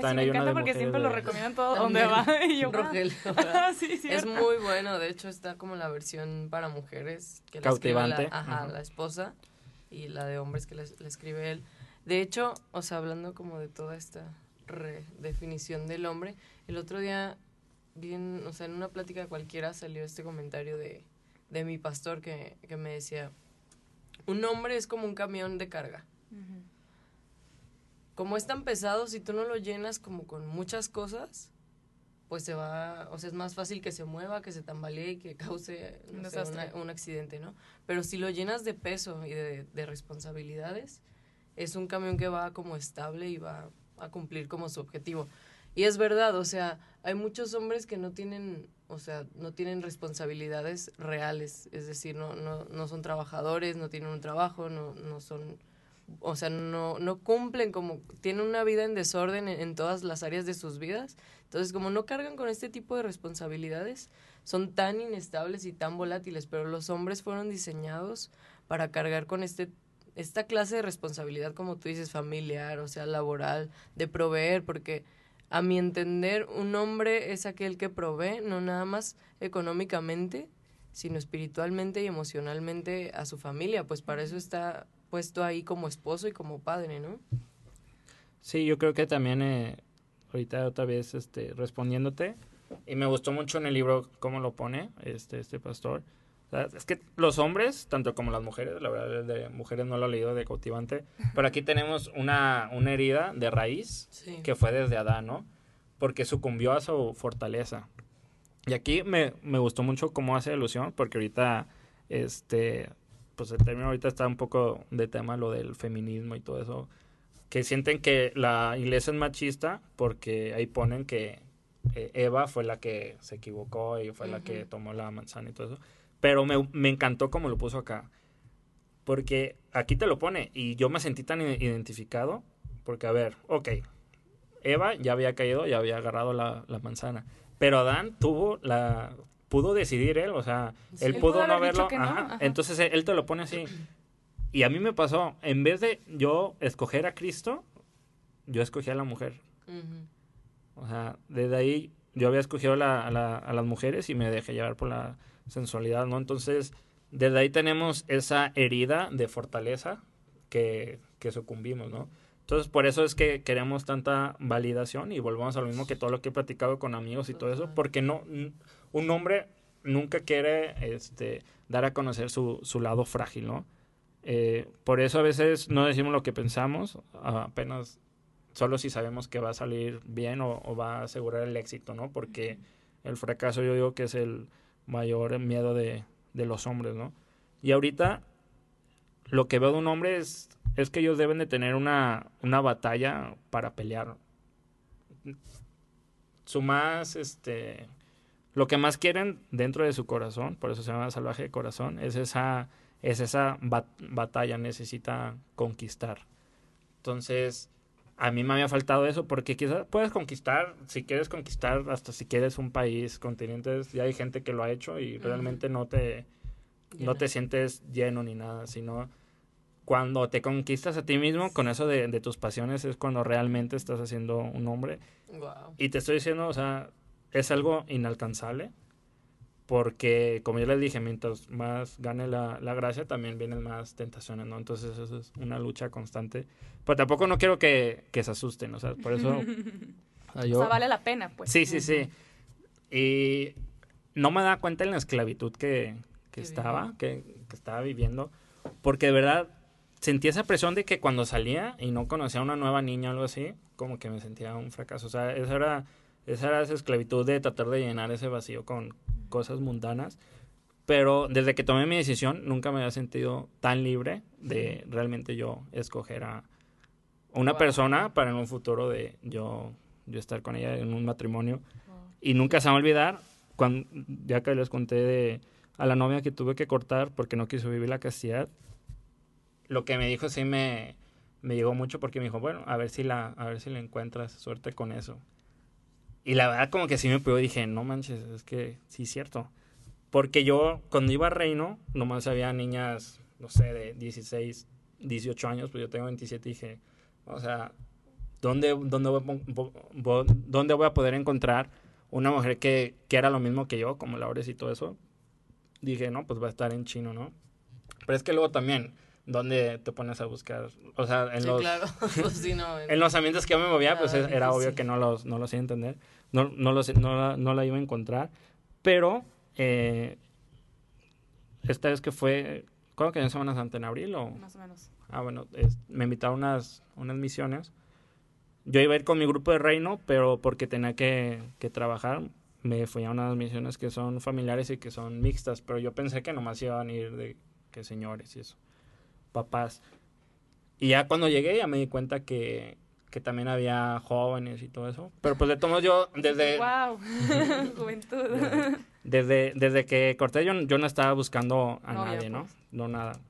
mm. me encanta porque siempre lo recomiendan todo donde va. (laughs) Y yo, Rogelio, (laughs) ah, sí, es muy bueno, de hecho está como la versión para mujeres que Cautivante. La, ajá, la esposa y la de hombres que le, escribe él. De hecho, o sea, hablando como de toda esta redefinición del hombre, el otro día, bien, o sea, en una plática cualquiera salió este comentario de de mi pastor que, me decía, un hombre es como un camión de carga. Como es tan pesado, si tú no lo llenas como con muchas cosas, pues se va, o sea, es más fácil que se mueva, que se tambalee y que (laughs) cause un accidente, ¿no? Pero si lo llenas de peso y de, de responsabilidades, es un camión que va como estable y va a cumplir como su objetivo. Y es verdad, o sea, hay muchos hombres que no tienen o sea, no tienen responsabilidades reales, es decir, no, no, no son trabajadores, no tienen un trabajo, no, no son, o sea, no, no cumplen como, tienen una vida en desorden en, todas las áreas de sus vidas, entonces como no cargan con este tipo de responsabilidades, son tan inestables y tan volátiles, pero los hombres fueron diseñados para cargar con este esta clase de responsabilidad, como tú dices, familiar, o sea, laboral, de proveer, porque a mi entender, un hombre es aquel que provee, no nada más económicamente, sino espiritualmente y emocionalmente a su familia, pues para eso está puesto ahí como esposo y como padre, ¿no? Sí, yo creo que también, eh, ahorita otra vez este, respondiéndote, y me gustó mucho en el libro cómo lo pone este, este pastor. es que los hombres, tanto como las mujeres, la verdad, el de mujeres no lo he leído de cautivante, pero aquí tenemos una, una herida de raíz que fue desde Adán, ¿no? porque sucumbió a su fortaleza. Y aquí me, me gustó mucho cómo hace alusión, porque ahorita, este, pues el término ahorita está un poco de tema lo del feminismo y todo eso, que sienten que la iglesia es machista porque ahí ponen que eh, Eva fue la que se equivocó y fue la que tomó la manzana y todo eso. Pero me, me encantó como lo puso acá. Porque aquí te lo pone y yo me sentí tan identificado. Porque, a ver, ok, Eva ya había caído, ya había agarrado la, manzana. Pero Adán tuvo la pudo decidir él, o sea, él pudo no haberlo, entonces él te lo pone así. Y a mí me pasó, en vez de yo escoger a Cristo, yo escogí a la mujer. O sea, desde ahí yo había escogido a, a, las mujeres y me dejé llevar por la sensualidad, ¿no? Entonces, desde ahí tenemos esa herida de fortaleza que, que sucumbimos, ¿no? Entonces, por eso es que queremos tanta validación y volvamos a lo mismo que todo lo que he platicado con amigos y todo eso, porque no un hombre nunca quiere este, dar a conocer su, lado frágil, ¿no? Eh, por eso a veces no decimos lo que pensamos, apenas solo si sabemos que va a salir bien o, va a asegurar el éxito, ¿no? Porque el fracaso yo digo que es el mayor miedo de, los hombres, ¿no? Y ahorita lo que veo de un hombre es, es que ellos deben de tener una, una batalla para pelear. Su más, este, lo que más quieren dentro de su corazón, por eso se llama salvaje de corazón, es esa, es esa batalla, necesita conquistar. Entonces, a mí me había faltado eso porque quizás puedes conquistar, si quieres conquistar, hasta si quieres un país, continentes, ya hay gente que lo ha hecho y realmente no te, no te sientes lleno ni nada, sino cuando te conquistas a ti mismo con eso de, de tus pasiones es cuando realmente estás haciendo un hombre. Y te estoy diciendo, o sea, es algo inalcanzable porque, como yo les dije, mientras más gane la, la, gracia, también vienen más tentaciones, ¿no? Entonces, eso es una lucha constante. Pero tampoco no quiero que, que se asusten, o sea, por eso... (laughs) o sea, vale la pena, pues. Sí, sí, sí. Y no me da cuenta en la esclavitud que, que estaba, que, que, estaba viviendo, porque de verdad sentí esa presión de que cuando salía y no conocía a una nueva niña o algo así, como que me sentía un fracaso. O sea, eso era esa era esa esclavitud de tratar de llenar ese vacío con cosas mundanas. Pero desde que tomé mi decisión, nunca me había sentido tan libre de realmente yo escoger a una persona para en un futuro de yo, yo estar con ella en un matrimonio. Y nunca se va a olvidar, cuando, ya que les conté de a la novia que tuve que cortar porque no quiso vivir la castidad, lo que me dijo sí me, me llegó mucho porque me dijo, bueno, a ver si la, a ver si le encuentras suerte con eso. Y la verdad como que sí me pegó dije, no manches, es que sí es cierto. Porque yo cuando iba a Reino, nomás había niñas, no sé, de 16, 18 años, pues yo tengo 27 y dije, o sea, ¿dónde, dónde, voy, ¿dónde voy a poder encontrar una mujer que, que era lo mismo que yo, como Laures y todo eso? Dije, no, pues va a estar en chino, ¿no? Pero es que luego también, ¿dónde te pones a buscar? O sea, en los... (laughs) Pues (laughs) en... los ambientes que yo me movía, pues era obvio que no los, no los iba a entender. No, no, los, no, no la iba a encontrar. Pero eh, esta vez que fue, ¿cuándo que en Semana Santa? ¿En abril o...? Más o menos. Ah, bueno, me invitaron unas, unas misiones. Yo iba a ir con mi grupo de reino, pero porque tenía que, que trabajar, me fui a unas misiones que son familiares y que son mixtas, pero yo pensé que nomás iban a ir de que señores y eso, papás. Y ya cuando llegué ya me di cuenta que, que también había jóvenes y todo eso. Pero pues de todos yo desde... (laughs) ¡Wow! (laughs) Juventud. Desde, desde, que corté yo, yo no estaba buscando a nadie, ¿no? Pues. No nada.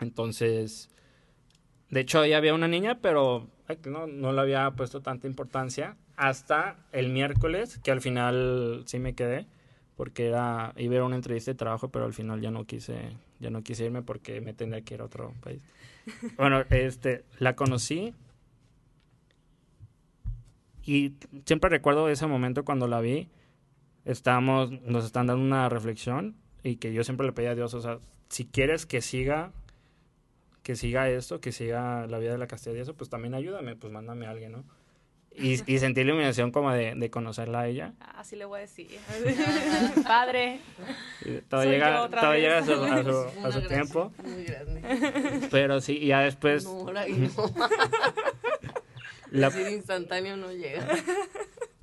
Entonces, de hecho ahí había una niña, pero no, no le había puesto tanta importancia. Hasta el miércoles, que al final sí me quedé, porque era, iba a ir a una entrevista de trabajo, pero al final ya no quise, ya no quise irme porque me tendría que ir a otro país. (laughs) Bueno, este, la conocí y siempre recuerdo ese momento cuando la vi, estábamos, nos están dando una reflexión y que yo siempre le pedí a Dios, o sea, si quieres que siga, que siga esto, que siga la vida de la castilla y eso, pues también ayúdame, pues mándame a alguien, ¿no? Y, y sentí la iluminación como de, de, conocerla a ella. Así le voy a decir. (laughs) Padre. todo llega, todo llega a su, a su, (laughs) tiempo. Muy grande. Pero sí, y ya después... No, no. La... instantáneo no llega.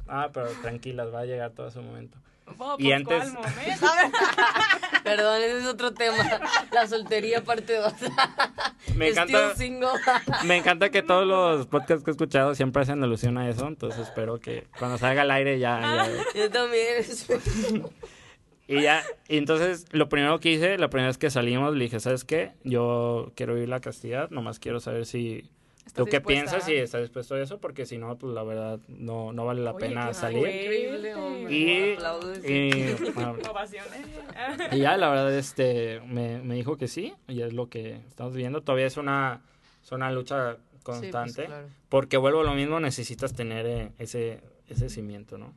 Ah, pero tranquilas, va a llegar todo ese momento. Y pues, antes... (laughs) Perdón, ese es otro tema. La soltería parte 2. (laughs) me encanta, (laughs) me encanta que todos los podcasts que he escuchado siempre hacen alusión a eso. Entonces espero que cuando salga al aire ya... ya... Yo también. y ya, y entonces lo primero que hice, la primera vez que salimos, le dije, ¿sabes qué? Yo quiero vivir la castidad, nomás quiero saber si ¿Tú qué piensas si estás dispuesto a eso? Porque si no, pues la verdad no, no vale la pena salir. Increíble, y, y, y, ya, la verdad, este, me, me, dijo que sí, y es lo que estamos viendo. Todavía es una, es una lucha pues, constante, porque vuelvo a lo mismo, necesitas tener eh, ese, ese cimiento, ¿no?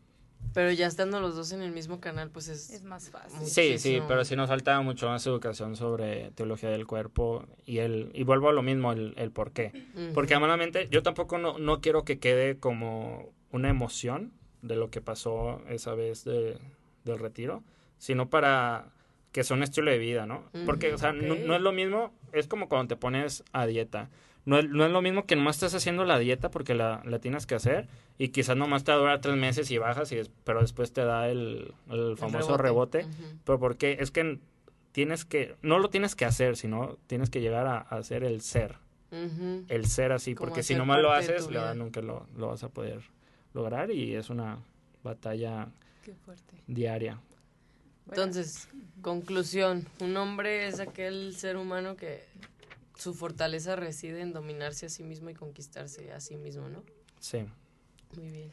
Pero ya estando los dos en el mismo canal, pues es... Es más fácil. Sí, sí, pero sí nos falta mucho más educación sobre teología del cuerpo y el y vuelvo a lo mismo, el, el por qué. Porque amalamente yo tampoco no, no quiero que quede como una emoción de lo que pasó esa vez de, del retiro, sino para que sea un estilo de vida, ¿no? Porque, o sea, no, no, es lo mismo, es como cuando te pones a dieta. No es, no es lo mismo que nomás estás haciendo la dieta porque la, la tienes que hacer y quizás nomás te dura tres meses y bajas, y pero después te da el, el famoso rebote. Pero porque es que tienes que, no lo tienes que hacer, sino tienes que llegar a, hacer el ser. El ser así, porque si nomás lo haces, nunca lo, lo, vas a poder lograr y es una batalla diaria. Entonces, conclusión, un hombre es aquel ser humano que su fortaleza reside en dominarse a sí mismo y conquistarse a sí mismo, ¿no? Sí. Muy bien.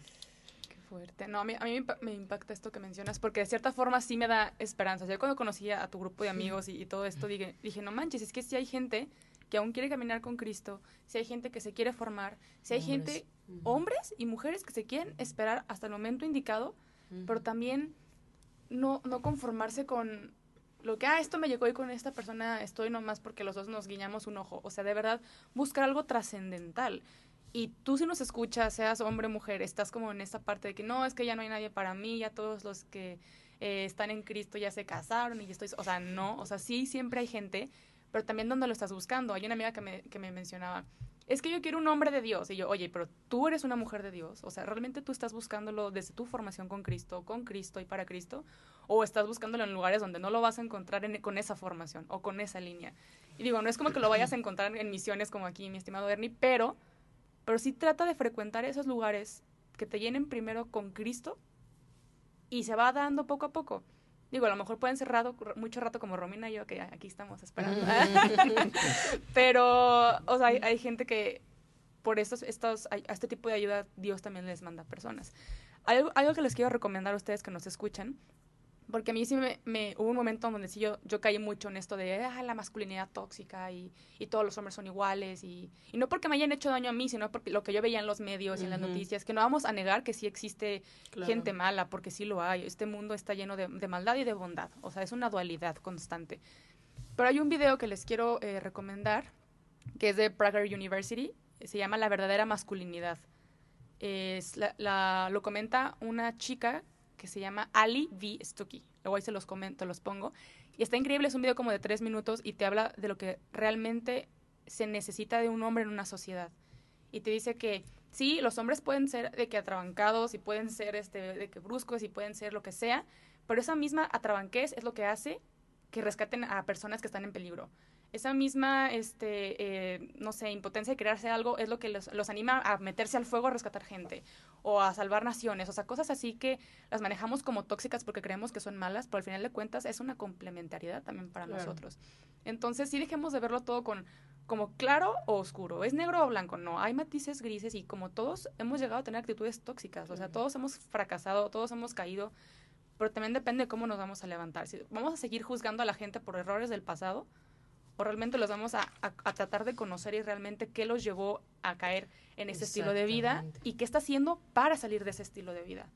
Qué fuerte. No, a mí, a mí me impacta esto que mencionas, porque de cierta forma sí me da esperanza. Yo cuando conocí a tu grupo de amigos y, todo esto, dije, dije, no manches, es que si hay gente que aún quiere caminar con Cristo, si hay gente que se quiere formar, si hay gente, hombres y mujeres que se quieren esperar hasta el momento indicado, pero también no, no conformarse con lo que, ah, esto me llegó y con esta persona estoy nomás porque los dos nos guiñamos un ojo. O sea, de verdad, buscar algo trascendental. Y tú si nos escuchas, seas hombre o mujer, estás como en esta parte de que no, es que ya no hay nadie para mí, ya todos los que eh, están en Cristo ya se casaron y estoy, o sea, no, o sea, sí, siempre hay gente, pero también donde lo estás buscando. Hay una amiga que me, que me mencionaba, es que yo quiero un hombre de Dios. Y yo, oye, pero tú eres una mujer de Dios. O sea, ¿realmente tú estás buscándolo desde tu formación con Cristo, con Cristo y para Cristo? ¿O estás buscándolo en lugares donde no lo vas a encontrar con esa formación o con esa línea? Y digo, no es como que lo vayas a encontrar en misiones como aquí, mi estimado Ernie, pero, pero sí trata de frecuentar esos lugares que te llenen primero con Cristo y se va dando poco a poco. Digo, a lo mejor pueden cerrado mucho rato como Romina y yo, que aquí estamos esperando. (laughs) Pero, o sea, hay, gente que por estos, estos, a este tipo de ayuda Dios también les manda personas. Hay algo que les quiero recomendar a ustedes que nos escuchan porque a mí sí me, hubo un momento donde sí yo, yo caí mucho en esto de ah, la masculinidad tóxica y, y, todos los hombres son iguales y, y, no porque me hayan hecho daño a mí, sino porque lo que yo veía en los medios y en las noticias, que no vamos a negar que sí existe gente mala, porque sí lo hay. Este mundo está lleno de, de, maldad y de bondad, o sea, es una dualidad constante. Pero hay un video que les quiero eh, recomendar, que es de Prager University, se llama La verdadera masculinidad. Es la, lo comenta una chica que se llama Ali V. Stucky. Luego ahí se los comento, los pongo. Y está increíble, es un video como de tres minutos y te habla de lo que realmente se necesita de un hombre en una sociedad. Y te dice que sí, los hombres pueden ser de que atrabancados y pueden ser este, de que bruscos y pueden ser lo que sea, pero esa misma atrabanquez es lo que hace que rescaten a personas que están en peligro esa misma, este, eh, no sé, impotencia de crearse algo es lo que los, los, anima a meterse al fuego a rescatar gente o a salvar naciones, o sea, cosas así que las manejamos como tóxicas porque creemos que son malas, pero al final de cuentas es una complementariedad también para nosotros. Entonces, sí dejemos de verlo todo con como claro o oscuro, es negro o blanco, no, hay matices grises y como todos hemos llegado a tener actitudes tóxicas, o sea, todos hemos fracasado, todos hemos caído, pero también depende de cómo nos vamos a levantar. Si vamos a seguir juzgando a la gente por errores del pasado, o realmente los vamos a, tratar de conocer y realmente qué los llevó a caer en ese estilo de vida y qué está haciendo para salir de ese estilo de vida.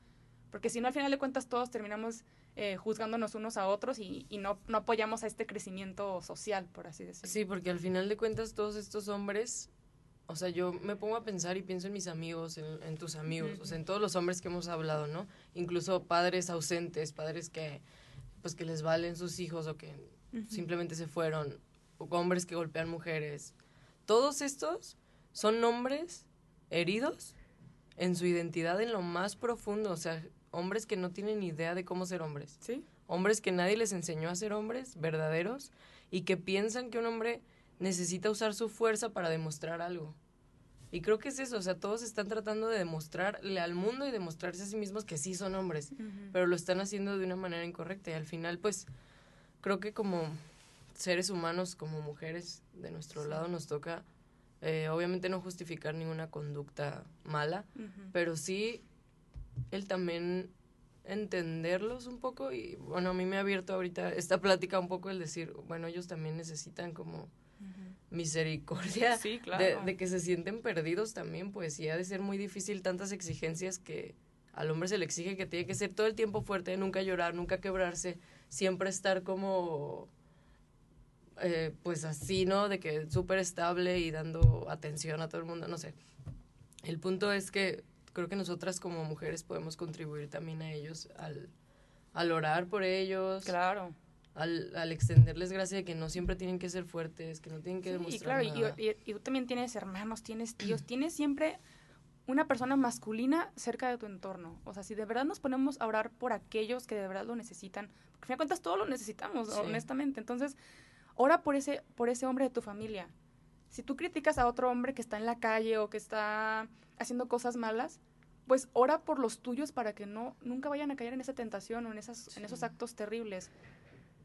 Porque si no, al final de cuentas todos terminamos eh, juzgándonos unos a otros y, no, no, apoyamos a este crecimiento social, por así decirlo. Sí, porque al final de cuentas todos estos hombres, o sea, yo me pongo a pensar y pienso en mis amigos, en, tus amigos, o sea, en todos los hombres que hemos hablado, ¿no? Incluso padres ausentes, padres que, pues, que les valen sus hijos o que simplemente se fueron hombres que golpean mujeres. Todos estos son hombres heridos en su identidad en lo más profundo, o sea, hombres que no tienen idea de cómo ser hombres. Sí. Hombres que nadie les enseñó a ser hombres verdaderos y que piensan que un hombre necesita usar su fuerza para demostrar algo. Y creo que es eso, o sea, todos están tratando de demostrarle al mundo y demostrarse a sí mismos que sí son hombres, pero lo están haciendo de una manera incorrecta y al final pues creo que como seres humanos como mujeres de nuestro lado nos toca eh, obviamente no justificar ninguna conducta mala, pero sí el también entenderlos un poco y bueno, a mí me ha abierto ahorita esta plática un poco el decir, bueno, ellos también necesitan como misericordia (laughs) de, de, que se sienten perdidos también, pues y ha de ser muy difícil tantas exigencias que al hombre se le exige que tiene que ser todo el tiempo fuerte, nunca llorar, nunca quebrarse, siempre estar como eh, pues así, ¿no? De que súper estable y dando atención a todo el mundo, no sé. El punto es que creo que nosotras como mujeres podemos contribuir también a ellos al, al orar por ellos. Claro. al, al, extenderles gracia de que no siempre tienen que ser fuertes, que no tienen que demostrar y claro, Y, y, tú también tienes hermanos, tienes tíos, tienes siempre una persona masculina cerca de tu entorno. O sea, si de verdad nos ponemos a orar por aquellos que de verdad lo necesitan, porque al fin de cuentas todos lo necesitamos, honestamente. Entonces, ora por ese, por ese hombre de tu familia. Si tú criticas a otro hombre que está en la calle o que está haciendo cosas malas, pues ora por los tuyos para que no nunca vayan a caer en esa tentación o en, esas, en esos actos terribles.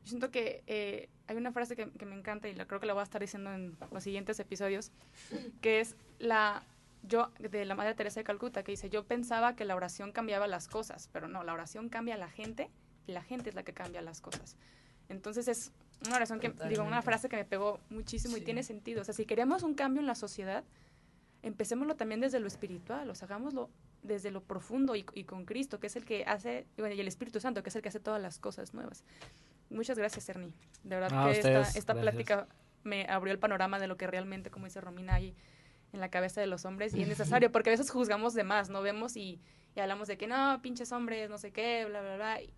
Yo siento que eh, hay una frase que, me encanta y la, creo que la voy a estar diciendo en los siguientes episodios, que es la yo de la Madre Teresa de Calcuta, que dice, yo pensaba que la oración cambiaba las cosas, pero no, la oración cambia a la gente y la gente es la que cambia las cosas. Entonces es una oración que, digo, una frase que me pegó muchísimo y tiene sentido. O sea, si queremos un cambio en la sociedad, empecémoslo también desde lo espiritual, o sea, hagámoslo desde lo profundo y, con Cristo, que es el que hace, y el Espíritu Santo, que es el que hace todas las cosas nuevas. Muchas gracias, Ernie. De verdad que esta, esta plática me abrió el panorama de lo que realmente, como dice Romina, hay en la cabeza de los hombres y es necesario, porque a veces juzgamos de más, ¿no? Vemos y, y hablamos de que no, pinches hombres, no sé qué, bla, bla, bla y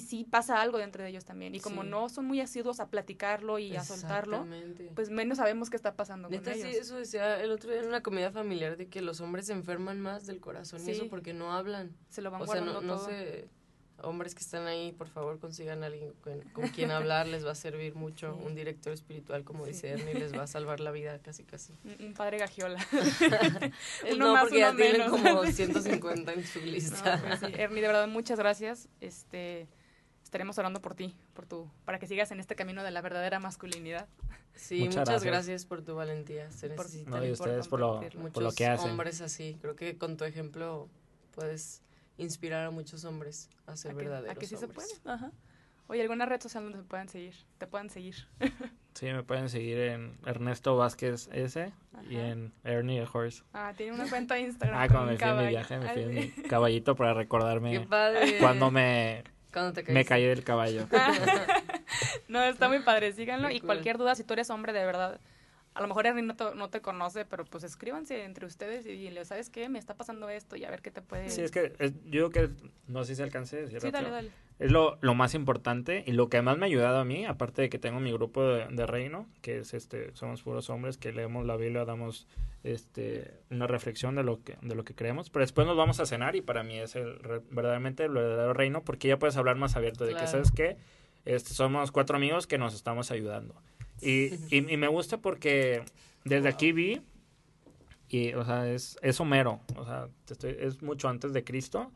sí pasa algo dentro de ellos también. Y como no son muy asiduos a platicarlo y a soltarlo, pues menos sabemos qué está pasando con ellos. Sí, eso decía el otro día en una comida familiar de que los hombres se enferman más del corazón y eso porque no hablan. Se lo van o sea, no, no sé, hombres que están ahí, por favor, consigan a alguien con, quien (laughs) hablar, les va a servir mucho. Un director espiritual, como dice Ernie, les va a salvar la vida casi casi. (laughs) Un padre gagiola. (laughs) uno no, más, porque ya tienen como 150 en su lista. Pues Ernie, de verdad, muchas gracias. Este estaremos orando por ti, por tu, para que sigas en este camino de la verdadera masculinidad. Sí, muchas, gracias. por tu valentía. Se por, no, y ustedes por, lo, por lo que hacen. hombres así. Creo que con tu ejemplo puedes inspirar a muchos hombres a ser verdaderos. A que sí se puede. Ajá. Oye, ¿alguna red social donde se puedan seguir? Te puedan seguir. (laughs) sí, me pueden seguir en Ernesto Vázquez S y en Ernie the Horse. Ah, tiene una cuenta de Instagram. ah, cuando me fui en mi viaje, me fui en mi caballito para recordarme cuando me me caí del caballo. (laughs) no, está muy padre, síganlo. y cualquier duda, si tú eres hombre de verdad, a lo mejor Henry no te, no te conoce, pero pues escríbanse entre ustedes y le ¿sabes qué? Me está pasando esto y a ver qué te puede... Sí, es que yo creo que, no sé si alcance Sí, dale, dale. Es lo, lo, más importante y lo que más me ha ayudado a mí, aparte de que tengo mi grupo de, reino, que es este, somos puros hombres que leemos la Biblia, damos este una reflexión de lo que de lo que creemos, pero después nos vamos a cenar y para mí es el verdaderamente el verdadero reino porque ya puedes hablar más abierto de que sabes que este, somos cuatro amigos que nos estamos ayudando. Y, y, me gusta porque desde aquí vi, y, o sea, es, es Homero, o sea, es mucho antes de Cristo,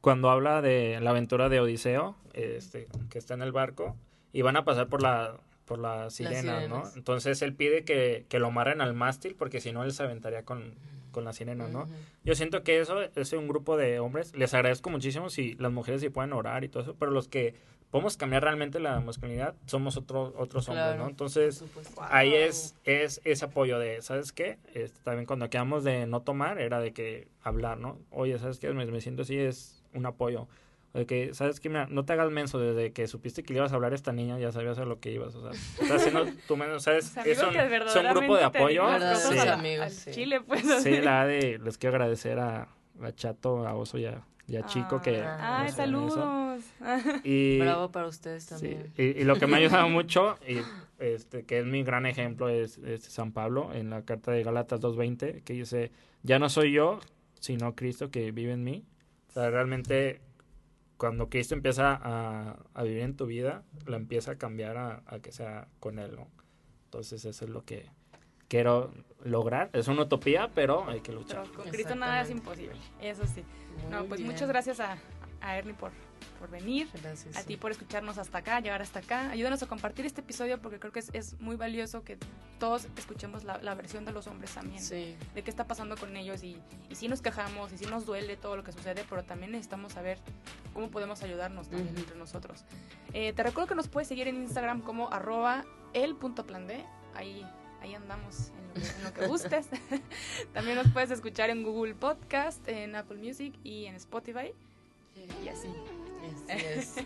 cuando habla de la aventura de Odiseo, este, que está en el barco, y van a pasar por la por la sirena, ¿no? Entonces él pide que, que lo amarren al mástil porque si no él se aventaría con, con la sirena, ¿no? Yo siento que eso es un grupo de hombres, les agradezco muchísimo si las mujeres sí pueden orar y todo eso, pero los que podemos cambiar realmente la masculinidad, somos otros otros hombres, ¿no? Entonces, ahí es, es ese apoyo de, ¿sabes qué? Este, también cuando quedamos de no tomar, era de que hablar, ¿no? Oye, ¿sabes qué? Me, siento así, es un apoyo. De que, ¿sabes qué? Mira, no te hagas menso desde que supiste que le ibas a hablar a esta niña, ya sabías a lo que ibas, o sea, estás haciendo tu menos, ¿sabes? es un, grupo de apoyo. Sí, amigos, sí. Chile, pues. Sí, la de, les quiero agradecer a, a Chato, a Oso y a ya chico que... ¡Ay, saludos! Y, Bravo para ustedes también. y, lo que me ha (laughs) ayudado mucho, y este, que es mi gran ejemplo, es, San Pablo en la carta de Galatas 2.20, que dice, ya no soy yo, sino Cristo que vive en mí. O sea, realmente cuando Cristo empieza a, a vivir en tu vida, lo empieza a cambiar a, a que sea con Él, ¿no? Entonces eso es lo que quiero lograr. Es una utopía, pero hay que luchar. con Cristo nada es imposible, eso sí. no, pues muchas gracias a, a Ernie por, por venir, gracias, a ti por escucharnos hasta acá, llegar hasta acá. Ayúdanos a compartir este episodio porque creo que es, es muy valioso que todos escuchemos la, la, versión de los hombres también, sí. de qué está pasando con ellos y, y si nos quejamos y si nos duele todo lo que sucede, pero también necesitamos saber cómo podemos ayudarnos también entre nosotros. Eh, te recuerdo que nos puedes seguir en Instagram como arroba el.plan D, ahí ahí andamos en lo que, en gustes. (laughs) También nos puedes escuchar en Google Podcast, en Apple Music y en Spotify. Y así.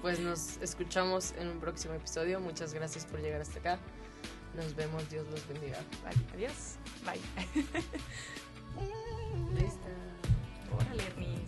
Pues nos escuchamos en un próximo episodio. Muchas gracias por llegar hasta acá. Nos vemos. Dios los bendiga. Vale, adiós. Bye. (laughs) Lista. Órale, Ernie.